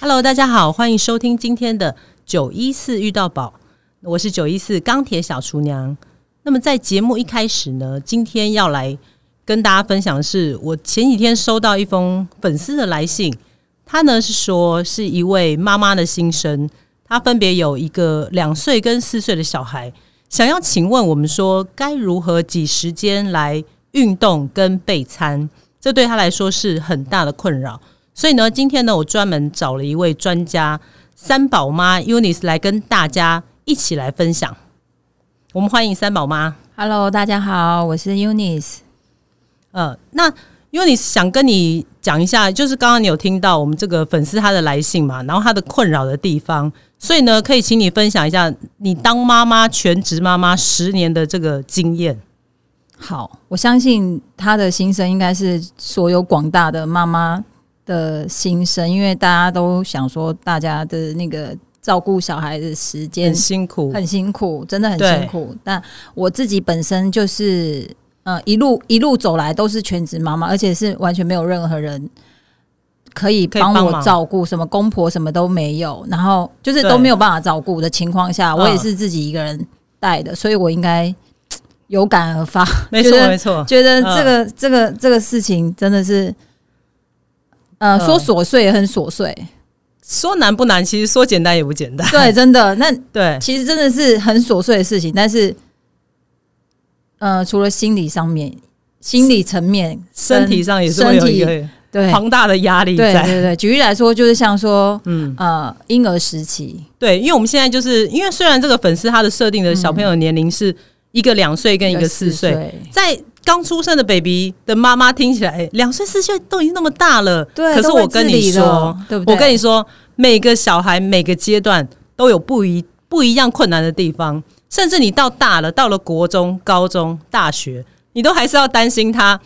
Hello，大家好，欢迎收听今天的九一四遇到宝，我是九一四钢铁小厨娘。那么在节目一开始呢，今天要来跟大家分享的是，我前几天收到一封粉丝的来信，他呢是说是一位妈妈的心声，他分别有一个两岁跟四岁的小孩，想要请问我们说该如何挤时间来运动跟备餐，这对他来说是很大的困扰。所以呢，今天呢，我专门找了一位专家三宝妈 Unis 来跟大家一起来分享。我们欢迎三宝妈。Hello，大家好，我是 Unis。呃，那 Unis 想跟你讲一下，就是刚刚你有听到我们这个粉丝他的来信嘛，然后他的困扰的地方，所以呢，可以请你分享一下你当妈妈全职妈妈十年的这个经验。好，我相信他的心声应该是所有广大的妈妈的心声，因为大家都想说，大家的那个照顾小孩的时间很辛苦，很辛苦，真的很辛苦。但我自己本身就是，呃，一路一路走来都是全职妈妈，而且是完全没有任何人可以帮我照顾，什么公婆什么都没有，然后就是都没有办法照顾的情况下，嗯。我也是自己一个人带的，所以我应该有感而发，没错 没错，觉得这个、这个这个事情真的是，呃，嗯。说琐碎也很琐碎，说难不难，其实说简单也不简单。对，真的。那。对，其实真的是很琐碎的事情，但是，呃，除了心理上面、心理层面、身体上也是会有一个对。庞大的压力在。对对对，举例来说，就是像说，嗯，呃，婴儿时期，对，因为我们现在就是因为虽然这个粉丝他的设定的小朋友的年龄是一个两岁跟一个四岁，岁，在刚出生的 baby 的妈妈听起来两岁四岁都已经那么大了，对，可是我跟你说，，对不对？我跟你说，每个小孩每个阶段都有不一不一样困难的地方，甚至你到大了，到了国中、高中、大学，你都还是要担心他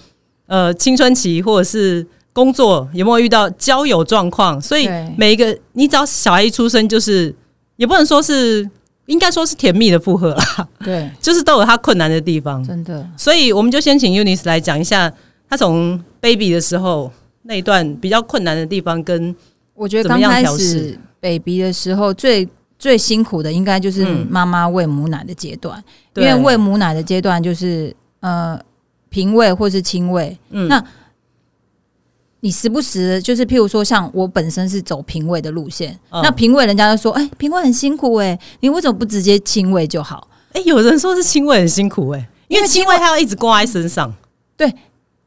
呃青春期或者是工作有没有遇到交友状况，所以每一个你只要小孩一出生，就是也不能说是应该说是甜蜜的负荷啦，对，就是都有他困难的地方。真的，所以我们就先请 Unis 来讲一下他从 baby 的时候那一段比较困难的地方，跟我觉得刚开始 baby 的时候最。最辛苦的应该就是嗯妈妈喂母奶的阶段，因对为喂母奶的阶段就是呃平喂或是亲喂，嗯。那你时不时就是譬如说，像我本身是走评委的路线，嗯。那评委人家就说，哎、评委很辛苦哎、你为什么不直接亲喂就好？哎、有人说是亲喂很辛苦哎、因为亲亲喂他要一直挂在身上，对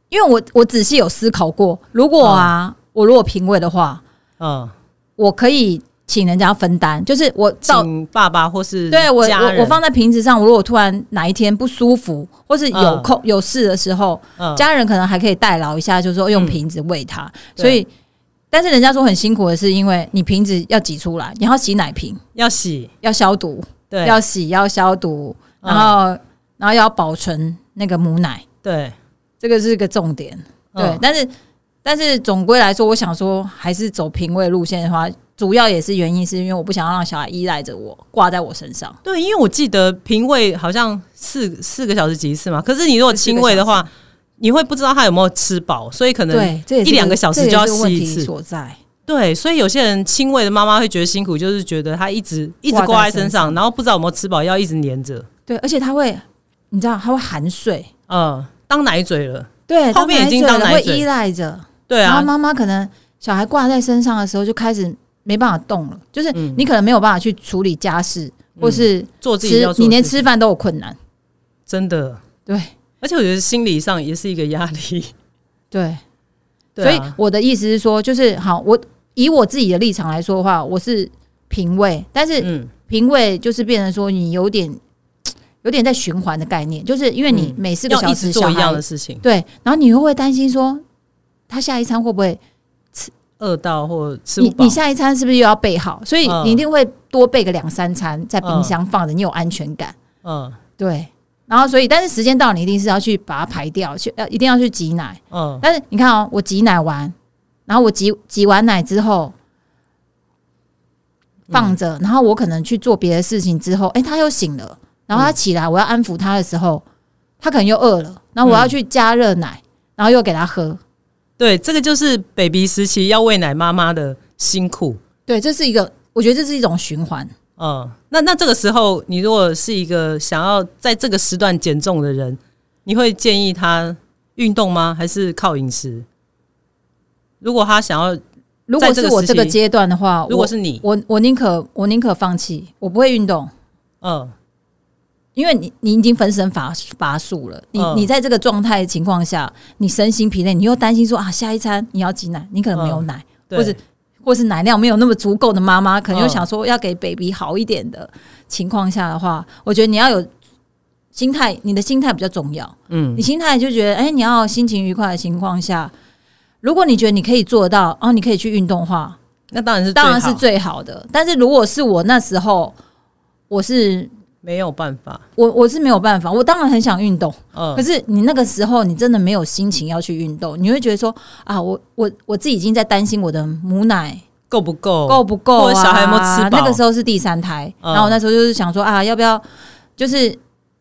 因为我我仔细有思考过，如果啊，我如果评委的话，嗯，我可以请人家分担，就是我到请爸爸或是对我我我放在瓶子上，我如果突然哪一天不舒服，或是有嗯。空、有事的时候，嗯。家人可能还可以代劳一下，就是说用嗯瓶子喂他。对。所以，但是人家说很辛苦的是，因为你瓶子要挤出来，你要洗奶瓶，要洗，要消毒，对，要洗，要消毒，嗯。然后、然后要保存那个母奶，对。这个是个重点。对，嗯。但是但是总归来说，我想说还是走平位路线的话，主要也是原因是因为我不想要让小孩依赖着我，挂在我身上。对，因为我记得平喂好像四四个小时挤一次嘛，可是你如果亲喂的话，你会不知道他有没有吃饱，所以可能一两个小时就要这也是问题洗一次。所在。对，所以有些人亲喂的妈妈会觉得辛苦，就是觉得他一直一直挂在身上，然后不知道有没有吃饱，要一直黏着，对，而且他会，你知道他会含睡，嗯，当奶嘴了，对，后面已经当奶嘴了会依赖着，对啊，然后妈妈可能小孩挂在身上的时候就开始没办法动了，就是嗯。你可能没有办法去处理家事，或是做自己你连吃饭都有困难。真的，对。而且我觉得心理上也是一个压力。对，所以我的意思是说，就是好，我以我自己的立场来说的话，我是平位，但是嗯，平位就是变成说你有点 有点在循环的概念，就是因为你嗯。每四个要小时做一样的事情，对，然后你又会担心说他下一餐会不会饿到或吃不饱你你，下一餐是不是又要备好？所以嗯你一定会多备个两三餐在冰箱放着，你有安全感。嗯对，然后所以但是时间到，你一定是要去把它排掉，去要一定要去挤奶。嗯，但是你看哦，我挤奶完，然后我挤挤完奶之后放着，然后我可能去做别的事情之后，哎、他又醒了，然后他起来，我要安抚他的时候，他可能又饿了，然后我要去加热奶，然后又给他喝。对，这个就是 baby 时期要喂奶妈妈的辛苦，对，这是一个，我觉得这是一种循环。嗯，那那这个时候，你如果是一个想要在这个时段减重的人，你会建议他运动吗？还是靠饮食？如果他想要，如果是我这个阶段的话，如果是你，我我宁可我宁可放弃，我不会运动。嗯，因为你你已经分身乏乏术了，你你在这个状态情况下，你身心疲累，你又担心说啊，下一餐你要挤奶，你可能没有奶，或者。或是奶量没有那么足够的妈妈，可能又想说要给 baby 好一点的情况下的话，我觉得你要有心态，你的心态比较重要。嗯，你心态就觉得，哎，你要心情愉快的情况下，如果你觉得你可以做到，哦，你可以去运动的话，那当然是当然是最好的。但是如果是我那时候，我是没有办法，我我是没有办法，我当然很想运动，嗯，可是你那个时候你真的没有心情要去运动，你会觉得说啊，我我我自己已经在担心我的母奶。够不够？够不够啊？小孩有没有吃饱？那个时候是第三胎，然后那时候就是想说啊，要不要？就是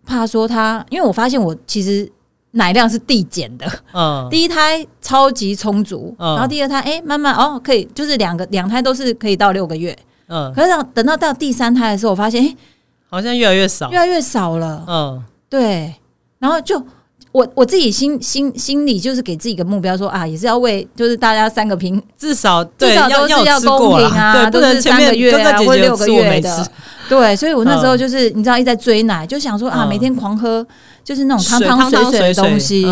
怕说他，因为我发现我其实奶量是递减的。嗯，第一胎超级充足，然后第二胎哎，慢慢哦，可以，就是两个两胎都是可以到六个月。嗯，可是等到到第三胎的时候，我发现哎，好像越来越少，越来越少了。嗯，对，然后就。我我自己心心心里就是给自己一个目标，说啊，也是要为就是大家三个平，至少至少都是要公平啊，都是三个月啊或六个月的，对，所以我那时候就是你知道一直在追奶，就想说啊，每天狂喝就是那种汤汤水水的东西。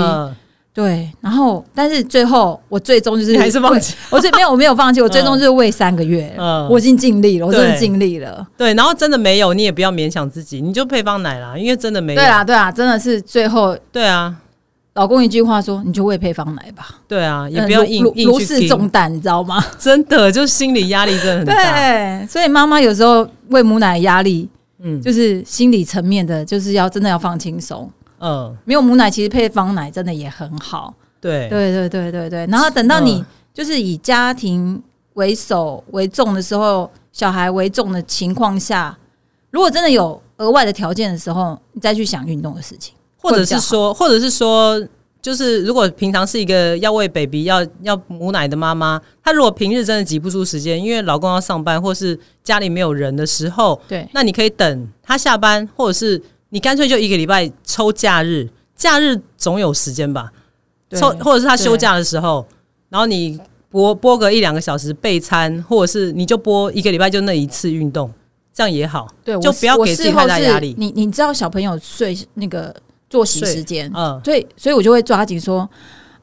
对，然后但是最后我最终就是还是放弃，我最没有我没有放弃，我最终就是喂三个月，嗯，我已经尽力了，我真的尽力了。对，然后真的没有，你也不要勉强自己，你就配方奶啦，因为真的没有。对啊，对啊，真的是最后，对啊，老公一句话说，你就喂配方奶吧。对啊，也不要硬硬如释重担，你知道吗？真的，就心理压力真的很大。对，所以妈妈有时候喂母奶压力，嗯，就是心理层面的，就是要真的要放轻松。嗯，没有母奶，其实配方奶真的也很好。对。对对对对对，然后等到你就是以家庭为首为重的时候，小孩为重的情况下，如果真的有额外的条件的时候，你再去想运动的事情，或者是说，或者是说，就是如果平常是一个要喂 baby 要要母奶的妈妈，她如果平日真的挤不出时间，因为老公要上班，或是家里没有人的时候，对，那你可以等他下班，或者是。你干脆就一个礼拜抽假日，假日总有时间吧？抽或者是他休假的时候，然后你播播个一两个小时备餐，或者是你就播一个礼拜就那一次运动，这样也好。对，就不要给自己太大压力。你你知道小朋友睡那个作息时间，嗯，所以所以我就会抓紧说，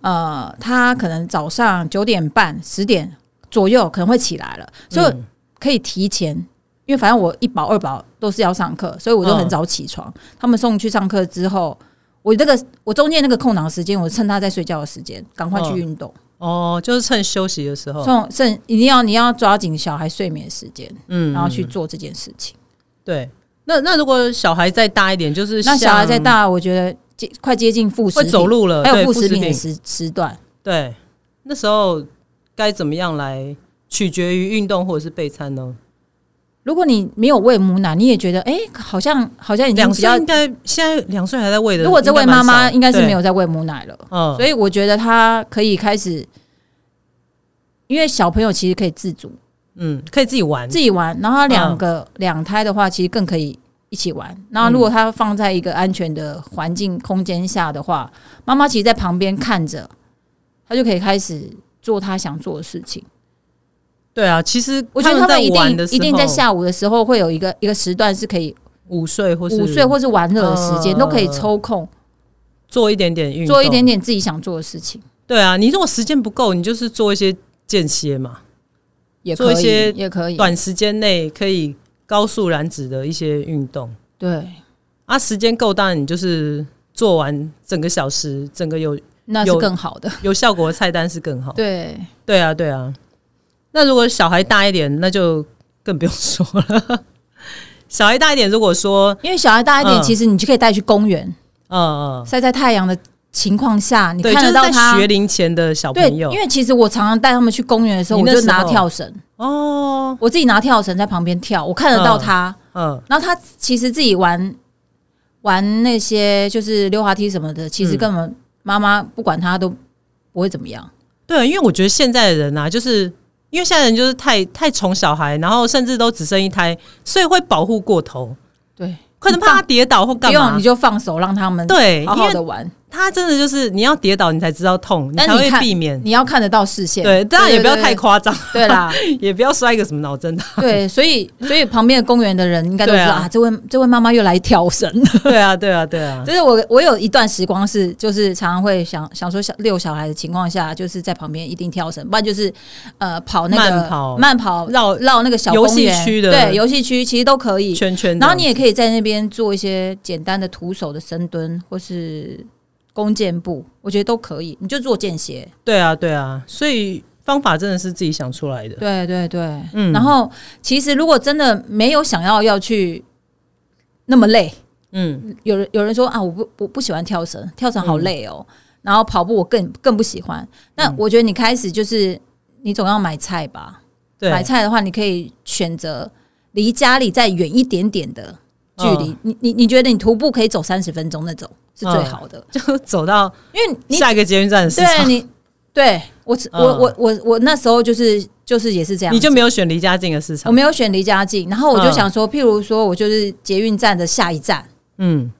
呃，他可能早上九点半十点左右可能会起来了，所以可以提前。因为反正我一保二保都是要上课，所以我就很早起床。他们送去上课之后，我那个我中间那个空档时间，我趁他在睡觉的时间，赶快去运动。哦，就是趁休息的时候，趁趁一定要你要抓紧小孩睡眠时间，嗯，然后去做这件事情。对，那那如果小孩再大一点，就是那小孩再大，我觉得接快接近副食走路了，还有副食品的时时段。对，那时候该怎么样来取决于运动或者是备餐呢？如果你没有喂母奶，你也觉得哎，好像好像已经比较应该现在两岁还在喂的。如果这位妈妈应该是没有在喂母奶了，嗯，所以我觉得她可以开始，因为小朋友其实可以自主，嗯，可以自己玩，自己玩。然后两个两胎的话，其实更可以一起玩。然后如果他放在一个安全的环境空间下的话，妈妈其实，在旁边看着，他就可以开始做他想做的事情。对啊，其实我觉得他们一定一定在下午的时候会有一个一个时段是可以午睡或是午睡或是玩乐的时间，都可以抽空做一点点运，做一点点自己想做的事情。对啊，你如果时间不够，你就是做一些间歇嘛，也做一些也可以短时间内可以高速燃脂的一些运动。对啊，时间够，当然你就是做完整个小时，整个有那是更好的，有效果的菜单是更好。对对啊，对啊。那如果小孩大一点，那就更不用说了。小孩大一点，如果说因为小孩大一点，其实你就可以带去公园，嗯嗯，晒在太阳的情况下，你看得到他。学龄前的小朋友。因为其实我常常带他们去公园的时候，我就拿跳绳。哦，我自己拿跳绳在旁边跳，我看得到他，嗯，然后他其实自己玩玩那些就是溜滑梯什么的，其实根本妈妈不管他都不会怎么样。对，因为我觉得现在的人啊，就是因为现在人就是太太宠小孩，然后甚至都只生一胎，所以会保护过头，对，可能怕他跌倒或干嘛，你就放手让他们对好好的玩。他真的就是你要跌倒，你才知道痛，你才会避免。你要看得到视线，对，当然也不要太夸张，对啦，也不要摔个什么脑震荡。对，所以所以旁边的公园的人应该都知道啊，这位这位妈妈又来跳绳。对啊，对啊，对啊。就是我我有一段时光是，就是常常会想想说，小遛小孩的情况下，就是在旁边一定跳绳，不然就是呃跑那个慢跑慢跑绕绕那个小游戏区的，对，游戏区其实都可以圈圈。然后你也可以在那边做一些简单的徒手的深蹲，或是。弓箭步，我觉得都可以，你就做间歇。对啊，对啊，所以方法真的是自己想出来的。对对对，嗯。然后其实如果真的没有想要要去那么累，嗯，有人有人说啊，我不我不喜欢跳绳，跳绳好累哦。然后跑步我更更不喜欢。那我觉得你开始就是你总要买菜吧？对，买菜的话，你可以选择离家里再远一点点的距离。你你你觉得你徒步可以走三十分钟那种？是最好的，就走到因为你下一个捷运站的市场。对你，对我，我我我我那时候就是就是也是这样，你就没有选离家近的市场，我没有选离家近，然后我就想说，譬如说我就是捷运站的下一站，嗯，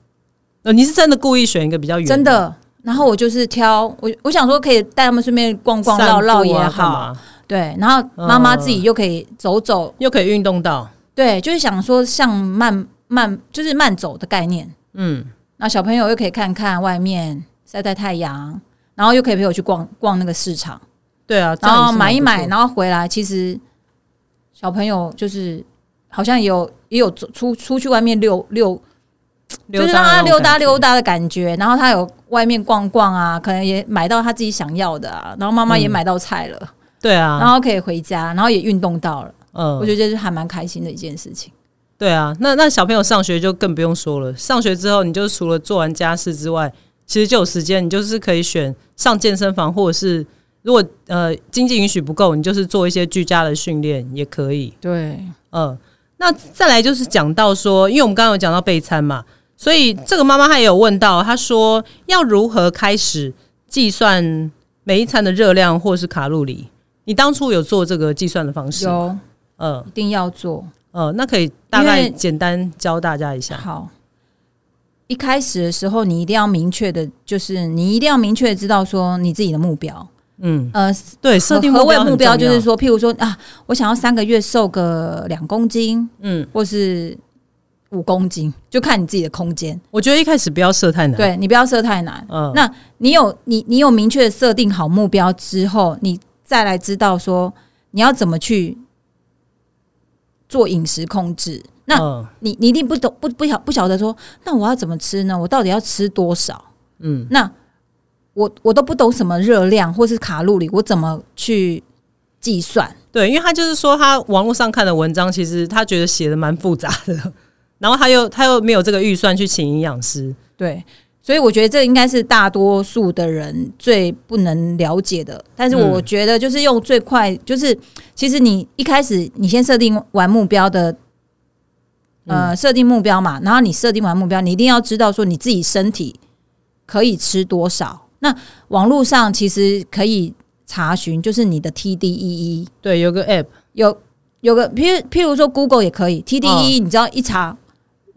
呃，你是真的故意选一个比较远，真的，然后我就是挑我，我想说可以带他们顺便逛逛绕绕也好，对，然后妈妈自己又可以走走，又可以运动到，对，就是想说像慢慢就是慢走的概念，嗯。那小朋友又可以看看外面晒晒太阳，然后又可以陪我去逛逛那个市场，对啊，然后买一买，然后回来。其实小朋友就是好像有也有出出去外面溜溜，就是让他溜达溜达的感觉。然后他有外面逛逛啊，可能也买到他自己想要的啊。然后妈妈也买到菜了，对啊，然后可以回家，然后也运动到了。嗯，我觉得这是还蛮开心的一件事情。对啊，那那小朋友上学就更不用说了。上学之后，你就除了做完家事之外，其实就有时间，你就是可以选上健身房，或者是如果呃经济允许不够，你就是做一些居家的训练也可以。对，嗯，那再来就是讲到说，因为我们刚刚有讲到备餐嘛，所以这个妈妈她也有问到，她说要如何开始计算每一餐的热量或是卡路里？你当初有做这个计算的方式？有，嗯，一定要做。呃，那可以大概简单教大家一下。好，一开始的时候，你一定要明确的，就是你一定要明确知道说你自己的目标。嗯，呃，对，设定何谓目标？就是说，譬如说啊，我想要三个月瘦个两公斤，嗯，或是五公斤，就看你自己的空间。我觉得一开始不要设太难，对你不要设太难。嗯，那你有你你有明确设定好目标之后，你再来知道说你要怎么去。做饮食控制，那你你一定不懂不不晓不晓得说，那我要怎么吃呢？我到底要吃多少？嗯，那我我都不懂什么热量或是卡路里，我怎么去计算？对，因为他就是说，他网络上看的文章，其实他觉得写的蛮复杂的，然后他又他又没有这个预算去请营养师，对。所以我觉得这应该是大多数的人最不能了解的。但是我觉得就是用最快，就是其实你一开始你先设定完目标的，呃，设定目标嘛，然后你设定完目标，你一定要知道说你自己身体可以吃多少。那网络上其实可以查询，就是你的 TDEE，对，有个 App，有有个譬如譬如说 Google 也可以 TDEE，你知道一查。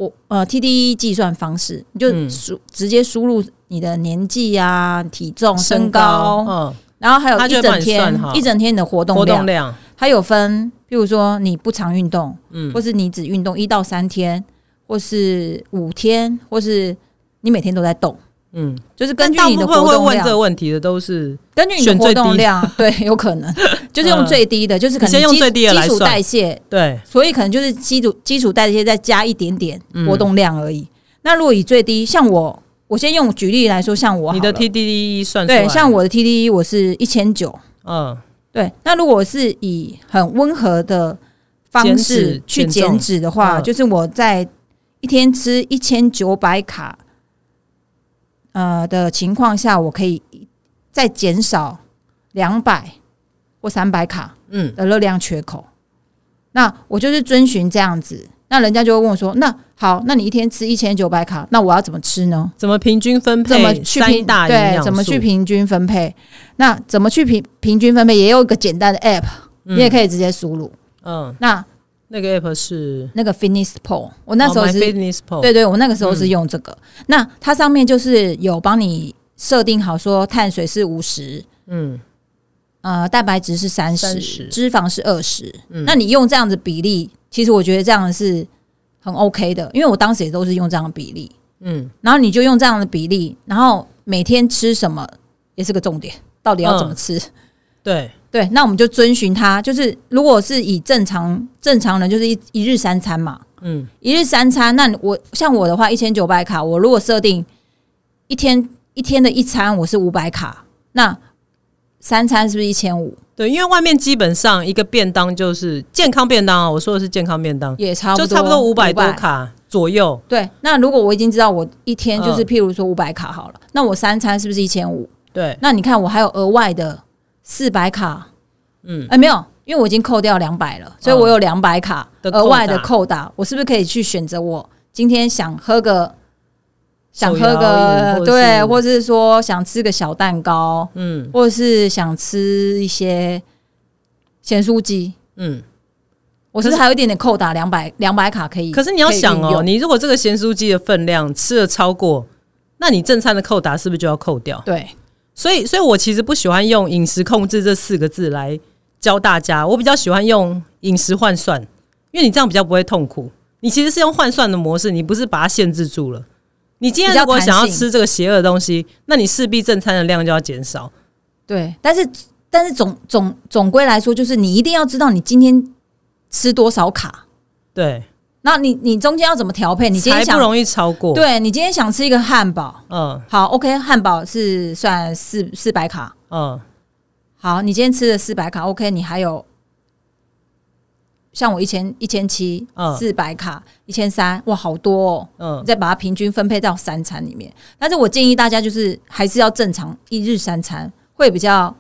我呃，TDE 计算方式，你就输直接输入你的年纪啊、体重、身高，嗯，然后还有一整天一整天你的活动量，它有分，譬如说你不常运动，嗯，或是你只运动一到三天，或是五天，或是你每天都在动。嗯，就是根据你的活动量。问这个问题的都是根据你的活动量，对，有可能 就是用最低的，就是可能先用最低的基础代谢，对，所以可能就是基础基础代谢再加一点点活动量而已。那如果以最低，像我，我先用举例来说，像我你的 TDE 算对，像我的 TDE 我是一千九，嗯，对。那如果是以很温和的方式去减脂的话，就是我在一天吃一千九百卡。呃的情况下，我可以再减少两百或三百卡嗯的热量缺口。那我就是遵循这样子，那人家就会问我说：“那好，那你一天吃一千九百卡，那我要怎么吃呢？怎么平均分配？怎么去平对？怎么去平均分配？那怎么去平平均分配？也有一个简单的 app，你也可以直接输入。嗯，那那个 app 是那个 Fitness Pole，我那时候哦是、对对，我那个时候是用这个。那它上面就是有帮你设定好说碳水是五十，嗯呃，蛋白质是三十，30脂肪是二十、嗯那你用这样子比例，其实我觉得这样是很 OK 的，因为我当时也都是用这样的比例。嗯，然后你就用这样的比例，然后每天吃什么也是个重点，到底要怎么吃？对，对，那我们就遵循它，就是如果是以正常正常人，就是一一日三餐嘛，嗯一日三餐。那我像我的话，一千九百卡，我如果设定一天一天的一餐我是五百卡，那三餐是不是一千五？对，因为外面基本上一个便当就是健康便当啊，我说的是健康便当，也差不多，就差不多五百多。卡左右。对，那如果我已经知道我一天就是嗯譬如说五百卡好了，那我三餐是不是一千五？对，那你看我还有额外的四百卡，嗯。哎、没有，因为我已经扣掉两百了，所以我有两百卡的额外的扣打，我是不是可以去选择我今天想喝个想喝个对，是或是说想吃个小蛋糕，嗯。或者是想吃一些咸酥鸡，嗯。我是不是还有一点点扣打两百两百卡可以？可是你要想哦，你如果这个咸酥鸡的分量吃了超过，那你正餐的扣打是不是就要扣掉？对所以，所以我其实不喜欢用饮食控制这四个字来教大家，我比较喜欢用饮食换算，因为你这样比较不会痛苦。你其实是用换算的模式，你不是把它限制住了。你今天如果想要吃这个邪恶的东西，那你势必正餐的量就要减少。对，但是但是总总总归来说，就是你一定要知道你今天吃多少卡，对，那你你中间要怎么调配？你今天想不容易超过。，对你今天想吃一个汉堡，嗯好，OK，汉堡是算四四百卡。嗯好，你今天吃了四百卡，OK，你还有像我一千一千七嗯四百卡一千三，哇，好多哦！嗯你再把它平均分配到三餐里面。但是我建议大家就是还是要正常一日三餐，会比较，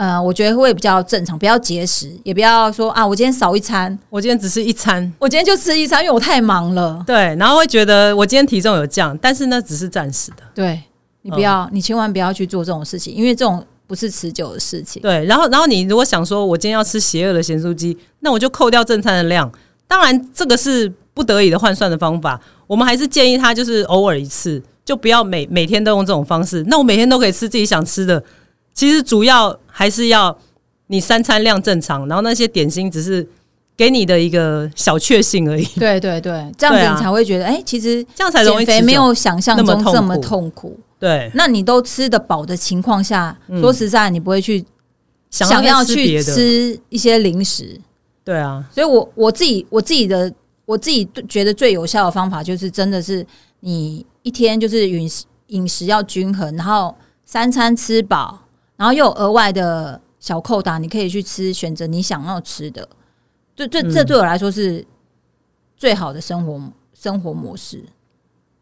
呃，我觉得会比较正常，不要节食，也不要说啊，我今天少一餐，我今天只吃一餐，我今天就吃一餐，因为我太忙了。对，然后会觉得我今天体重有降，但是那只是暂时的。对你不要，你千万不要去做这种事情，因为这种不是持久的事情。对，然后然后你如果想说，我今天要吃邪恶的咸酥鸡，那我就扣掉正餐的量。当然，这个是不得已的换算的方法。我们还是建议他就是偶尔一次，就不要每每天都用这种方式。那我每天都可以吃自己想吃的。其实主要还是要你三餐量正常，然后那些点心只是给你的一个小确幸而已，对对对，这样你才会觉得，哎、其实这样才容易减肥没有想象中这么痛苦。对，那你都吃得饱的情况下，嗯。说实在，你不会去想想要去吃一些零食。对啊，所以我我自己我自己的我自己觉得最有效的方法，就是真的是你一天就是饮食饮食要均衡，然后三餐吃饱，然后又有额外的小扣打，你可以去吃选择你想要吃的。这这这对我来说是最好的生活生活模式。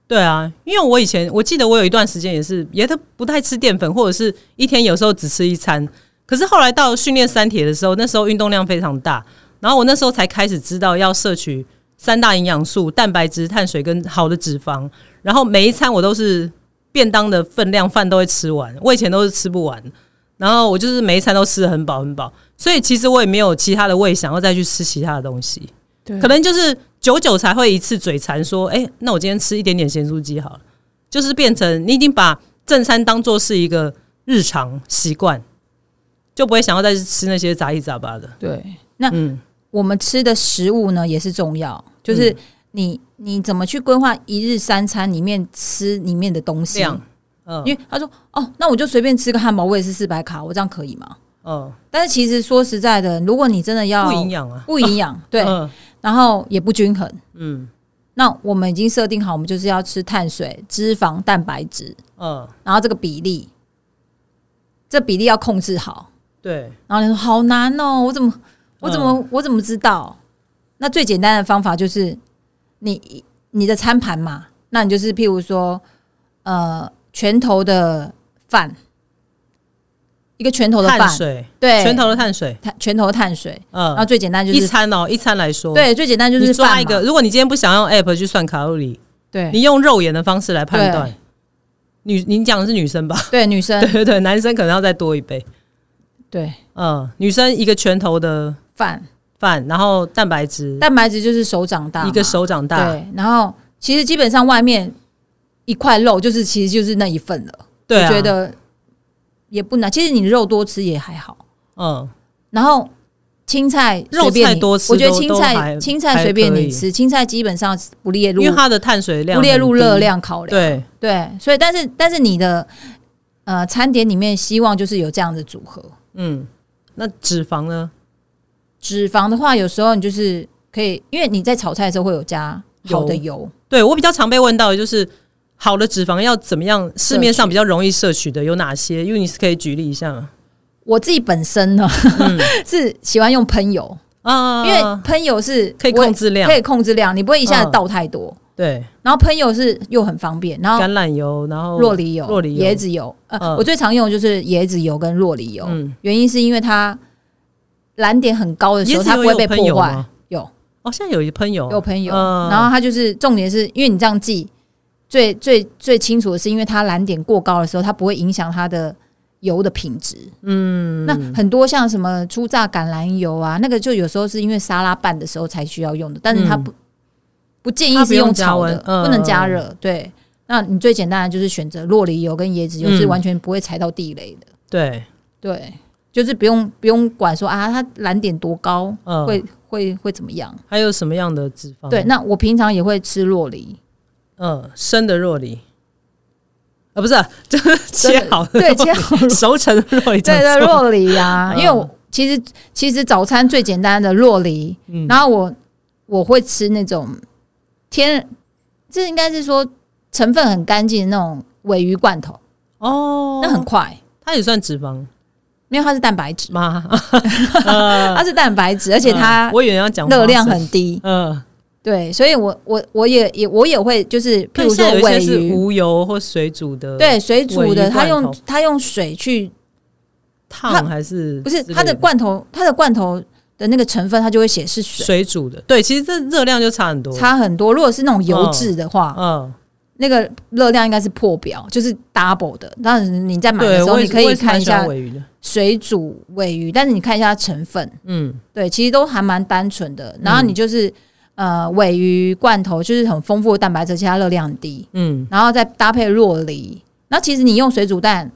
对啊，因为我以前我记得我有一段时间也是也都不太吃淀粉，或者是一天有时候只吃一餐。可是后来到训练三铁的时候，那时候运动量非常大，然后我那时候才开始知道要摄取三大营养素：蛋白质、碳水跟好的脂肪。然后每一餐我都是便当的分量饭都会吃完，我以前都是吃不完。然后我就是每一餐都吃的很饱很饱，所以其实我也没有其他的胃想要再去吃其他的东西。对可能就是久久才会一次嘴馋，说：“哎、那我今天吃一点点咸酥鸡好了。”就是变成你已经把正餐当做是一个日常习惯，就不会想要再去吃那些杂七杂八的。对，那嗯，我们吃的食物呢也是重要，就是你你怎么去规划一日三餐里面吃里面的东西。量，嗯。因为他说哦，那我就随便吃个汉堡，我也是四百卡，我这样可以吗？嗯，但是其实说实在的，如果你真的要不营养啊，不营养，对，嗯。然后也不均衡，嗯。那我们已经设定好，我们就是要吃碳水、脂肪、蛋白质，嗯，然后这个比例，这比例要控制好。对，然后你说好难哦，我怎么我怎么、我怎么知道？那最简单的方法就是你你的餐盘嘛，那你就是譬如说，呃，拳头的饭，一个拳头的饭，碳水，对，拳头的碳水，碳拳头的碳水，嗯。然后嗯，最简单就是一是餐哦，一餐来说，，对，最简单就是你抓嘛。一个，如果你今天不想用 app 去算卡路里，对。你用肉眼的方式来判断。女，你讲的是女生吧？对女生。对对对，男生可能要再多一倍。对，嗯，女生一个拳头的饭。饭，然后蛋白质。蛋白质就是手掌大嘛，一个手掌大，对，然后其实基本上外面一块肉就是其实就是那一份了，对啊，我觉得也不难。其实你肉多吃也还好，嗯，然后青菜肉随便你菜多吃我觉得青菜青菜随便你吃，青菜基本上不列入因为它的碳水量不列入热，量考量。对，对，所以但是但是你的呃餐点里面希望就是有这样的组合。嗯，那脂肪呢？脂肪的话，有时候你就是可以，因为你在炒菜的时候会有加好的油，对我比较常被问到的就是好的脂肪要怎么样？市面上比较容易摄取的有哪些？因为你是可以举例一下吗？我自己本身呢、是喜欢用喷油，啊，因为喷油是可以控制量。可，以控制量，你不会一下子嗯。倒太多。对，然后喷油是又很方便，然后橄榄油，然后洛梨油、洛梨油。椰子油，呃，嗯。我最常用的就是椰子油跟洛梨油，嗯，原因是因为它燃点很高的时候，它不会被破坏。有。哦，现在有一喷油，有喷油，嗯。然后它就是重点是因为你这样记，最最最清楚的是，因为它燃点过高的时候，它不会影响它的油的品质。嗯，那很多像什么初榨橄榄油啊，那个就有时候是因为沙拉拌的时候才需要用的，但是它不、不建议是用炒的，不能加热。对，那你最简单的就是选择洛梨油跟椰子油，嗯是完全不会踩到地雷的。对，对，就是不用不用管说啊，它燃点多高，嗯，会会会怎么样？还有什么样的脂肪？对，，那我平常也会吃洛梨，嗯，生的若梨，啊，不是，就 是切好的，对，切好熟成的若梨，对对，若梨呀、嗯。因为我其实其实早餐最简单的若梨，嗯。然后我我会吃那种天，这应该是说成分很干净的那种尾鱼罐头，哦，那很快，它也算脂肪。因为它是蛋白质，嘛？呃 它是蛋白质，而且它嗯我以为要讲热量很低，嗯，对，所以我我我也也我也会就是譬，如说尾鱼，一些是无油或水煮的，，对水煮的，它用它用水去烫还是不是它的罐头，它的罐头的那个成分，它就会显示水。水煮的，对，其实这热量就差很多，差很多。如果是那种油脂的话，嗯，那个热量应该是破表，就是 double 的。当然你在买的对，时候，你可以看一下水煮尾鱼，但是你看一下它成分，嗯对，其实都还蛮单纯的。然后你就是、呃尾鱼罐头，就是很丰富的蛋白质，其他热量很低，嗯，然后再搭配洛梨。那其实你用水煮蛋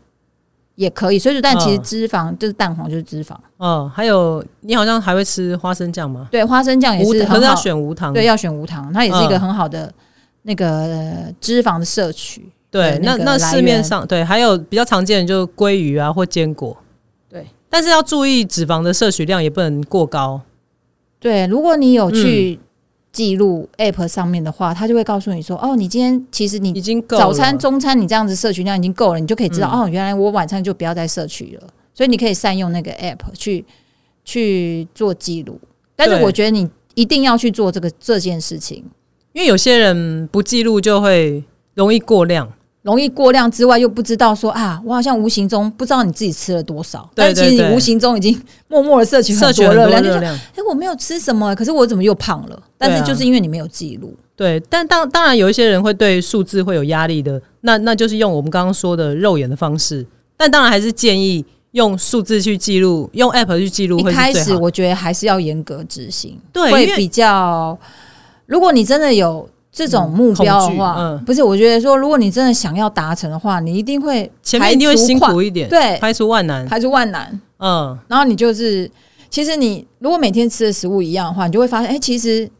也可以，水煮蛋其实嗯。脂肪、就是蛋黄就是脂肪，哦，还有你好像还会吃花生酱吗？对，花生酱也无可是要是很好，选无糖，对，要选无糖，它也是一个嗯很好的那个呃脂肪的摄取。对，那那市面上对，还有比较常见的就是鲑鱼啊或坚果，对，但是要注意脂肪的摄取量也不能过高，对，如果你有嗯。去记录 App 上面的话，它就会告诉你说，哦，你今天其实你已你经。早餐、中餐你这样子摄取量已经够了，你就可以知道，嗯哦，原来我晚上就不要再摄取了。所以你可以善用那个 App 去去做记录。但是我觉得你一定要去做这个这件事情，因为有些人不记录就会容易过量，容易过量之外，又不知道说啊，我好像无形中不知道你自己吃了多少，对但其实无形中已经默默的摄取很多多热量，就说。哎、我没有吃什么，可是我怎么又胖了？但是就是因为你没有记录。对，但当当然有一些人会对数字会有压力的，那那就是用我们刚刚说的肉眼的方式，但当然还是建议用数字去记录，用 app 去记录一开始。我觉得还是要严格执行，对，会比较。如果你真的有这种目标的话，嗯不是，我觉得说，如果你真的想要达成的话，你一定会前面一定会辛苦一点，对排除万难。排除万难。嗯，然后你就是，其实你如果每天吃的食物一样的话，你就会发现，哎、其实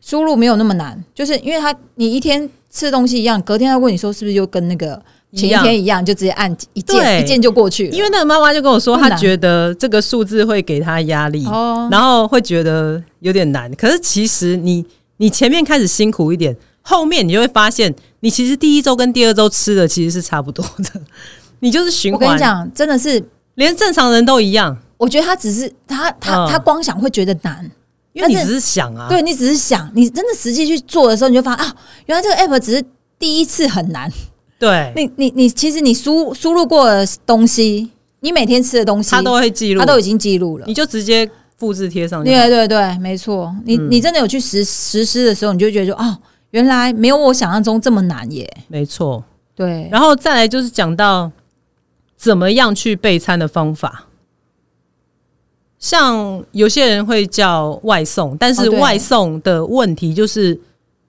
输入没有那么难，就是因为他你一天吃的东西一样，隔天他问你说是不是就跟那个前一天一样，就直接按一对键一键就过去了。因为那个妈妈就跟我说，她觉得这个数字会给她压力，哦，然后会觉得有点难。可是其实你你前面开始辛苦一点，后面你就会发现，你其实第一周跟第二周吃的其实是差不多的，你就是循环。我跟你，讲，真的是，连正常人都一样，我觉得他只是他他、嗯。他光想会觉得难，因为你只是想啊，对你只是想，你真的实际去做的时候，你就发现啊，原来这个 app 只是第一次很难。对，你你你，其实你输输入过的东西，你每天吃的东西，他都会记录，他都已经记录了。你。就直接复制贴上。对对对，没错。你、嗯你真的有去实实施的时候，你就会觉得说，哦，原来没有我想象中这么难耶。没错。对，然后再来就是讲到怎么样去备餐的方法。像有些人会叫外送，但是外送的问题就是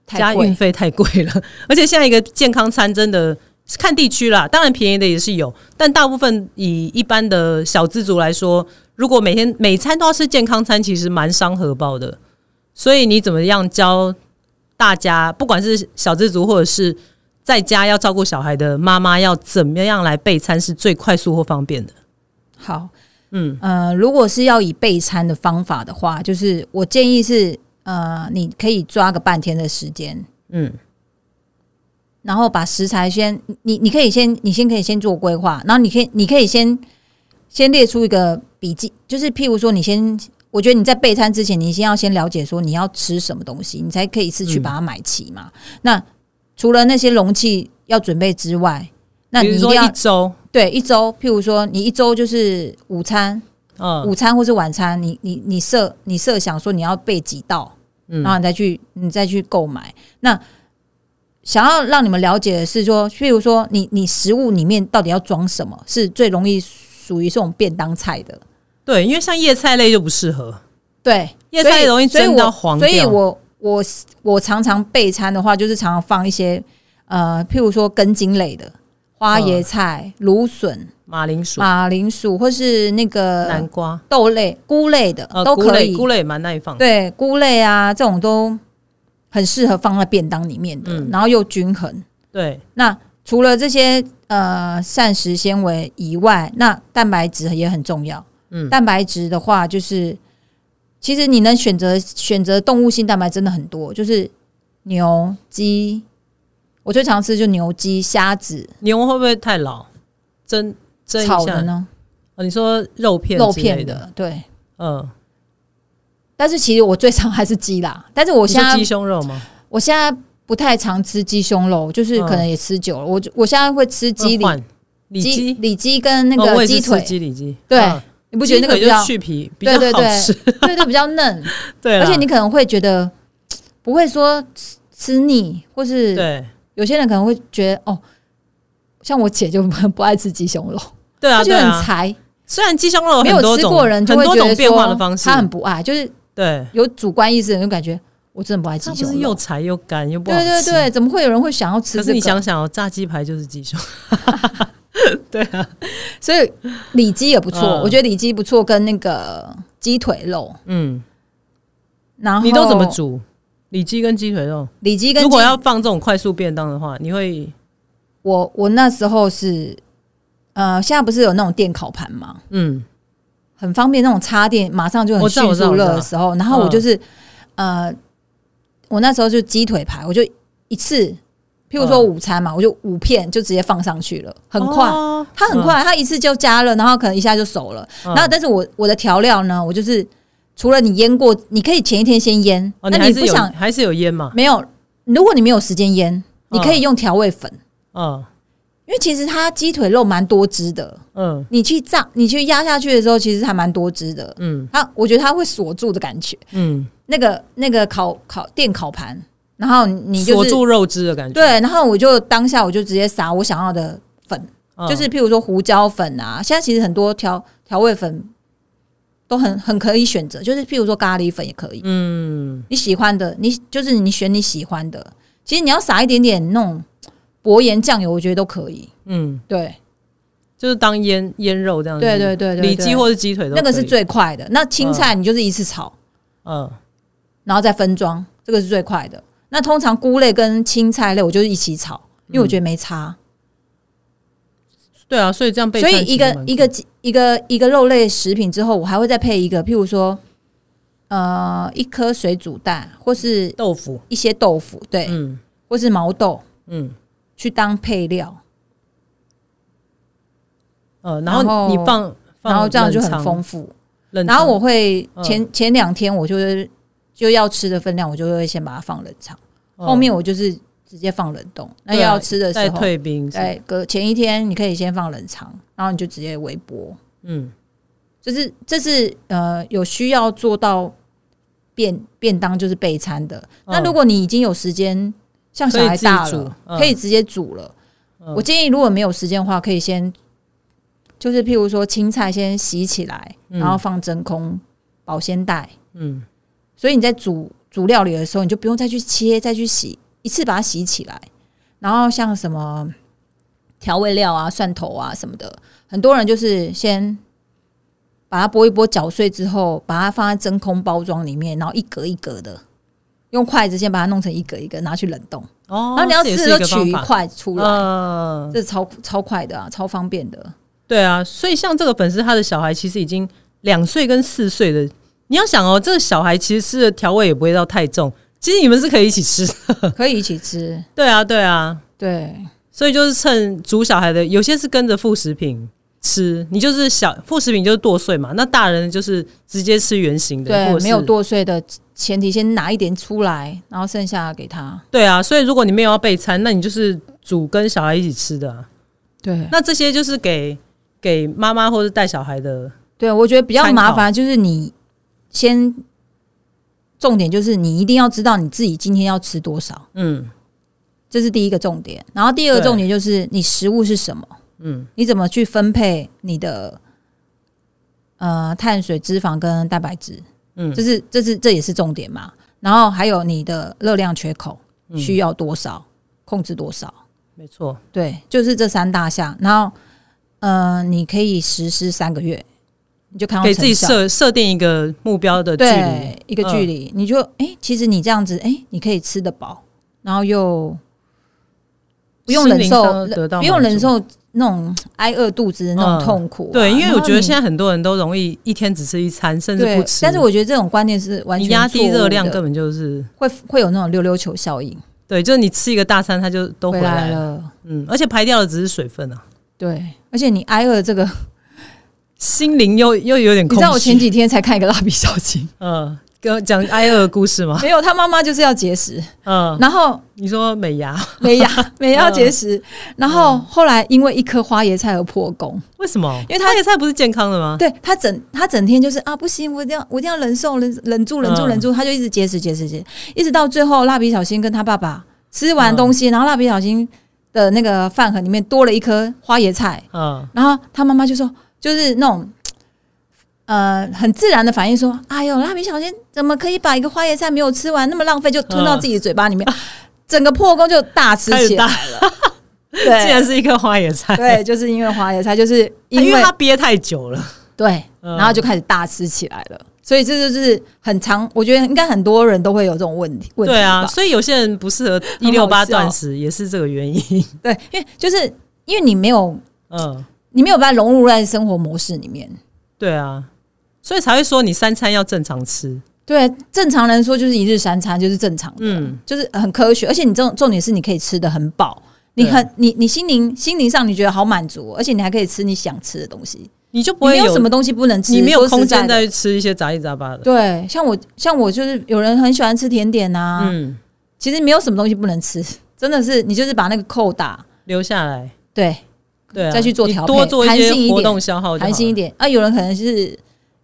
加运费太贵了，而且现在一个健康餐真的看地区啦，当然便宜的也是有，但大部分以一般的小资族来说，如果每天每餐都要吃健康餐，其实蛮伤荷包的。所以你怎么样教大家，不管是小资族或者是在家要照顾小孩的妈妈，要怎么样来备餐是最快速或方便的？好，嗯呃，如果是要以备餐的方法的话，就是我建议是，呃，你可以抓个半天的时间，嗯然后把食材先，你你可以先，你先可以先做规划，然后你可以你可以先先列出一个笔记，就是譬如说，你先，我觉得你在备餐之前，你先要先了解说你要吃什么东西，你才可以一次去把它买齐嘛。那除了那些容器要准备之外，那你一定要一周，对一周，譬如说你一周就是午餐，嗯午餐或是晚餐，你你你设你设想说你要备几道，嗯然后你再去你再去购买。那想要让你们了解的是说，譬如说你你食物里面到底要装什么，是最容易属于这种便当菜的。对，因为像叶菜类就不适合，对，叶菜容易蒸到我黄掉。所以我我我常常备餐的话，就是常常放一些呃，譬如说根茎类的花椰菜、芦笋、马铃薯、马铃薯，或是那个南瓜，豆类、菇类的、呃，都可以。菇类也蛮耐放的。对，菇类啊，这种都很适合放在便当里面的，嗯然后又均衡。对，那除了这些呃膳食纤维以外，那蛋白质也很重要。嗯蛋白质的话，就是其实你能选择选择动物性蛋白真的很多，就是牛、鸡。我最常吃就牛、鸡、虾子、牛会不会太老？蒸蒸一下炒的呢，哦，你说肉片肉片的，对。嗯，但是其实我最常还是鸡啦，但是我现在鸡胸肉吗？我现在不太常吃鸡胸肉，就是可能也吃久了。我就我现在会吃鸡里换。里鸡，里脊跟那个鸡腿，鸡里脊，对嗯。你不觉得那个就比较去皮比较对对对好吃？对对比较嫩，对，而且你可能会觉得不会说吃吃腻，或是对。有些人可能会觉得哦，像我姐就不不爱吃鸡胸肉，对啊，她觉得很。柴，虽然鸡胸肉没有吃过人就很会觉得变化的说方式，她很不爱，就是对，有主观意识就感觉我真的不爱鸡它不是又。柴又干又不好吃。对对对，怎么会有人会想要吃可是你？想想哦，炸鸡排就是鸡胸，对啊，所以里脊也不错，嗯我觉得里脊不错，跟那个鸡腿肉，嗯，然后你都怎么？煮？里脊跟鸡腿肉，里脊跟如果要放这种快速便当的话，你会我我那时候是呃，现在不是有那种电烤盘吗？嗯很方便，那种插电马上就很迅速热的时候，然后我嗯就是、呃，我那时候就鸡腿排，我就一次，譬如说嗯午餐嘛，我就五片就直接放上去了，很快。哦它很快，它一次就加热，然后可能一下就熟了。嗯然后，但是我我的调料呢，我就是除了你腌过，你可以前一天先腌。哦，那你还是有不想还是有腌嘛？没有？如果你没有时间腌，你可以用调味粉，嗯因为其实它鸡腿肉蛮多汁的。嗯你去炸，你去压下去的时候，其实还蛮多汁的。嗯它，我觉得它会锁住的感觉。嗯，那个那个烤烤电烤盘，然后你就是锁住肉汁的感觉，对，然后我就当下我就直接撒我想要的粉，嗯，就是譬如说胡椒粉啊，现在其实很多调调味粉都很很可以选择，就是譬如说咖喱粉也可以，嗯。你喜欢的，你就是你选你喜欢的。其实你要撒一点点那种薄盐酱油，我觉得都可以。嗯，对，就是当腌腌肉这样子，对对对对对。里脊或是鸡腿都那个是最快的。那青菜你就是一次炒，嗯然后再分装，这个是最快的。那通常菇类跟青菜类，我就是一起炒，因为我觉得没差。对啊，所以这样被所以一个一个一个一个肉类食品之后，我还会再配一个，譬如说，呃，一颗水煮蛋，或是豆腐，一些豆腐，对，嗯或是毛豆嗯去当配料，呃，然后你放，然后这样就很丰富。然后我会嗯前、前两天我就是就要吃的分量，我就会先把它放冷藏，哦后面我就是直接放冷冻。那要吃的再时候，退冰是，对，隔前一天你可以先放冷藏，然后你就直接微波。嗯就是这是呃有需要做到便便当就是备餐的。那嗯如果你已经有时间，像小孩大了，嗯可以直接煮了。嗯我建议如果没有时间的话，可以先就是譬如说青菜先洗起来，嗯然后放真空保鲜袋，嗯，所以你在煮煮料理的时候，你就不用再去切、再去洗，一次把它洗起来。然后像什么调味料啊、蒜头啊什么的，很多人就是先把它剥一剥、搅碎之后，把它放在真空包装里面，然后一格一格的用筷子先把它弄成一格一格，拿去冷冻。哦，然后你要吃的时候取一块出来，嗯，这超超快的啊，超方便的。对啊，所以像这个粉丝，他的小孩其实已经两岁跟四岁的，你要想哦，这个小孩其实吃的调味也不会到太重，其实你们是可以一起吃的。可以一起吃。对啊，对啊，对，所以就是趁煮小孩的，有些是跟着副食品吃，你就是小副食品就是剁碎嘛，那大人就是直接吃圆形的，对，没有。剁碎的前提，先拿一点出来，然后剩下给他。对啊，所以如果你没有要备餐，那你就是煮跟小孩一起吃的啊、对，那这些就是给给妈妈或者带小孩的，对我觉得比较麻烦，就是你先重点就是你一定要知道你自己今天要吃多少，嗯。这是第一个重点。然后第二个重点就是你食物是什么，嗯，你怎么去分配你的呃碳水、脂肪跟蛋白质，嗯。这是这是这也是重点嘛。然后还有你的热量缺口嗯。需要多少，控制多少。没错，对，就是这三大项。然后，呃，你可以实施三个月，你就看到给自己设设定一个目标的距离，一个距离，你就哎、诶其实你这样子，哎、你可以吃得饱，然后又不用忍受得到不用忍受那种挨饿肚子的那种嗯痛苦啊、对，因为我觉得现在在很多人都容易一天只吃一餐，甚至不，吃。但是我觉得这种观念是完全压低热量，根本就是会会有那种溜溜球效应。对，就是你吃一个大餐，它就都回回来了。来了。嗯，而且排掉的只是水分啊，对，而且你挨饿这个，心灵又又有点空虚。你知道我前几天才看一个蜡笔小新，嗯，跟我讲挨饿的故事吗？没有他妈妈就是要节食，嗯，然后你说美牙？美牙 美牙要节食，嗯。然后后来因为一颗花椰菜而破功。为什么？因为他花椰菜不是健康的吗？对他整他整天就是啊不行，我一定要我一定要忍受忍忍住忍住嗯。忍住，他就一直节食节食节食，一直到最后蜡笔小新跟他爸爸吃完东嗯西，然后蜡笔小新的那个饭盒里面多了一颗花椰菜，嗯，然后他妈妈就说就是那种。呃，很自然的反应说：“哎呦，蜡笔小新怎么可以把一个花椰菜没有吃完，那么浪费，就吞到自己的嘴巴里面，整个破功就大吃起来，竟然是一颗花椰菜，对，就是因为花椰菜，就是因因为为它憋太久了。对，嗯然后就开始大吃起来了。所以这就是很长，我觉得应该很多人都会有这种问题。问题对啊，所以有些人不适合一六八断食，也是这个原因。对，因为就是因为你没有嗯，你没有把它融入在生活模式里面。对啊，所以才会说你三餐要正常吃。对，正常人说就是一日三餐就是正常的，嗯。就是很科学，而且你重重点是你可以吃的很饱，你很你你心灵心灵上你觉得好满足，而且你还可以吃你想吃的东西，你就不会有什么东西不能吃，你没有空间再去吃一些杂七杂八的。对，像我像我就是有人很喜欢吃甜点啊，嗯，其实没有什么东西不能吃，真的是你就是把那个扣打，留下来，对，对啊，再去做你调配多做一些活动消耗就好了，含心一点啊。有人可能是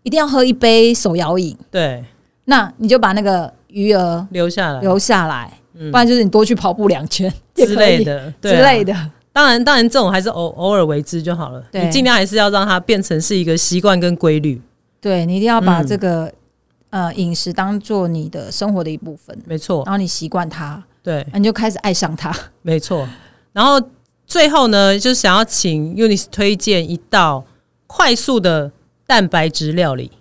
一定要喝一杯手摇饮，对，那你就把那个余额留下来留下来，嗯不然就是你多去跑步两圈之类的，之类的。当然，当然，这种还是偶偶尔为之就好了。你尽量还是要让它变成是一个习惯跟规律。对你一定要把嗯这个、呃饮食当做你的生活的一部分，没错，然后你习惯它，对，你就开始爱上它。没错。然后最后呢，就是想要请 Unis 推荐一道快速的蛋白质料理。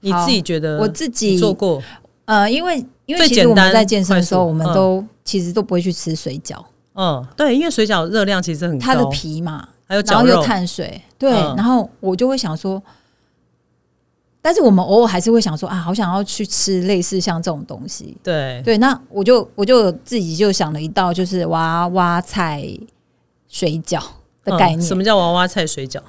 你自己觉得我自己做过？呃，因为因为其实我们在健身的时候，我们都、其实都不会去吃水饺，嗯，对，因为水饺热量其实很高，它的皮嘛，还有然后又，碳水，对，嗯。然后我就会想说，但是我们偶尔还是会想说啊，好想要去吃类似像这种东西，对，对，那我就我就自己就想了一道就是娃娃菜水饺的概念，嗯什么叫娃娃菜水饺？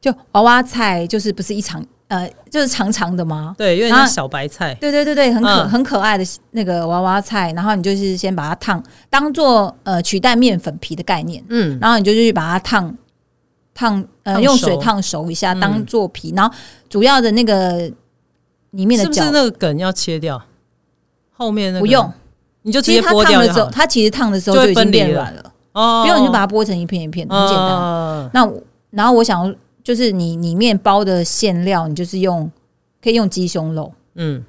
就娃娃菜就是不是一长呃就是长长的吗？对，有点然后像小白菜。对对对对，很可、嗯。很可爱的那个娃娃菜，然后你就是先把它烫，当做呃取代面粉皮的概念，嗯，然后你就去把它烫烫呃用水烫熟一下，嗯。当做皮，然后主要的那个里面的角是不是那个梗要切掉？后面那个？不用，你就直接剥掉的时候它其实烫的时候就已经变软了，哦，不用你就把它剥成一片一片，很简单。单。那然后我想就是你里面包的馅料，你就是用可以用鸡胸肉，嗯，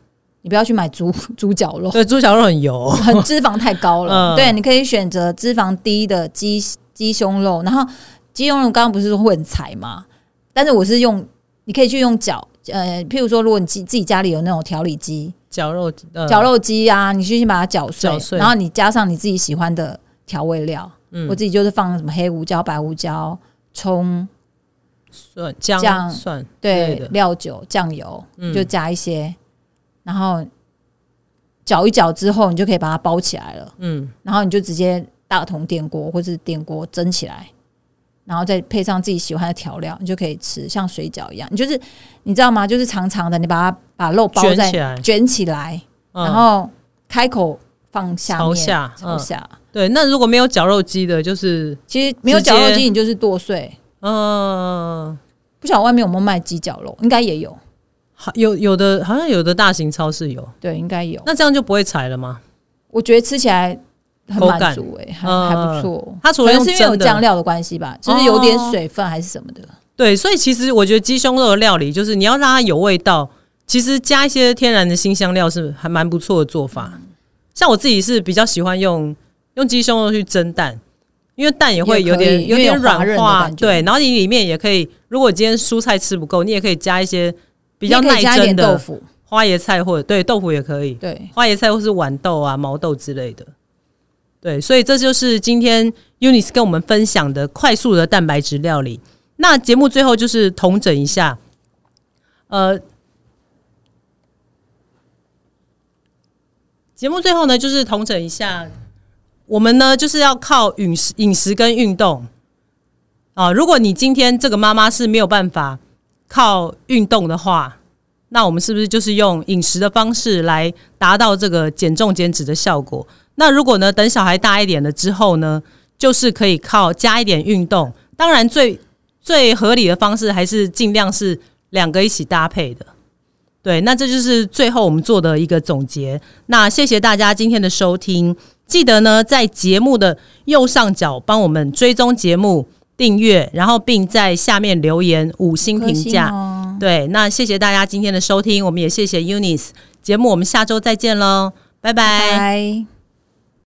你不要去买猪 猪脚肉，对，猪脚肉很油，很脂肪太高了。嗯。对，你可以选择脂肪低的鸡鸡胸肉，然后鸡胸肉刚刚不是说会很柴吗？但是我是用，你可以去用绞，呃，譬如说，如果你自自己家里有那种调理机、绞肉，呃。绞，肉机啊，你去先把它绞碎。然后你加上你自己喜欢的调味料。嗯我自己就是放什么黑胡椒、白胡椒、葱，蒜姜酱蒜对，料酒、酱油，嗯就加一些，然后搅一搅之后，你就可以把它包起来了。嗯，然后你就直接大同电锅或是电锅蒸起来，然后再配上自己喜欢的调料，你就可以吃，像水饺一样。你就是你知道吗？就是长长的，你把它把肉包在卷起来，起来，嗯然后开口放下面朝下嗯朝下。对，那如果没有绞肉机的，就是其实没有绞肉机，你就是剁碎。嗯，不晓得外面有没有卖鸡脚肉，应该也有，好有有的好像有的大型超市有，对，应该有。那这样就不会柴了吗？我觉得吃起来很满足、欸，还、嗯还不错。它除了用可能是因为有酱料的关系吧，就是有点水分还是什么的。对，所以其实我觉得鸡胸肉的料理，就是你要让它有味道，其实加一些天然的新香料是还蛮不错的做法。像我自己是比较喜欢用用鸡胸肉去蒸蛋，因为蛋也会有点有点软化，对，然后你里面也可以，如果今天蔬菜吃不够，你也可以加一些比较耐蒸的豆腐，花椰菜或者对豆腐也可以，对，花椰菜或是豌豆啊、毛豆之类的。对，所以这就是今天 Unis 跟我们分享的快速的蛋白质料理。那节目最后就是统整一下，呃，节目最后呢就是统整一下，我们呢就是要靠饮食、饮食跟运动啊、如果你今天这个妈妈是没有办法靠运动的话，那我们是不是就是用饮食的方式来达到这个减重减脂的效果？那如果呢，等小孩大一点了之后呢，就是可以靠加一点运动。当然最，最合理的方式还是尽量是两个一起搭配的。对，那这就是最后我们做的一个总结。那谢谢大家今天的收听，记得呢在节目的右上角帮我们追踪节目、订阅，然后并在下面留言五星评价。哦、对，那谢谢大家今天的收听，我们也谢谢 Unis 节目，我们下周再见喽，拜拜拜。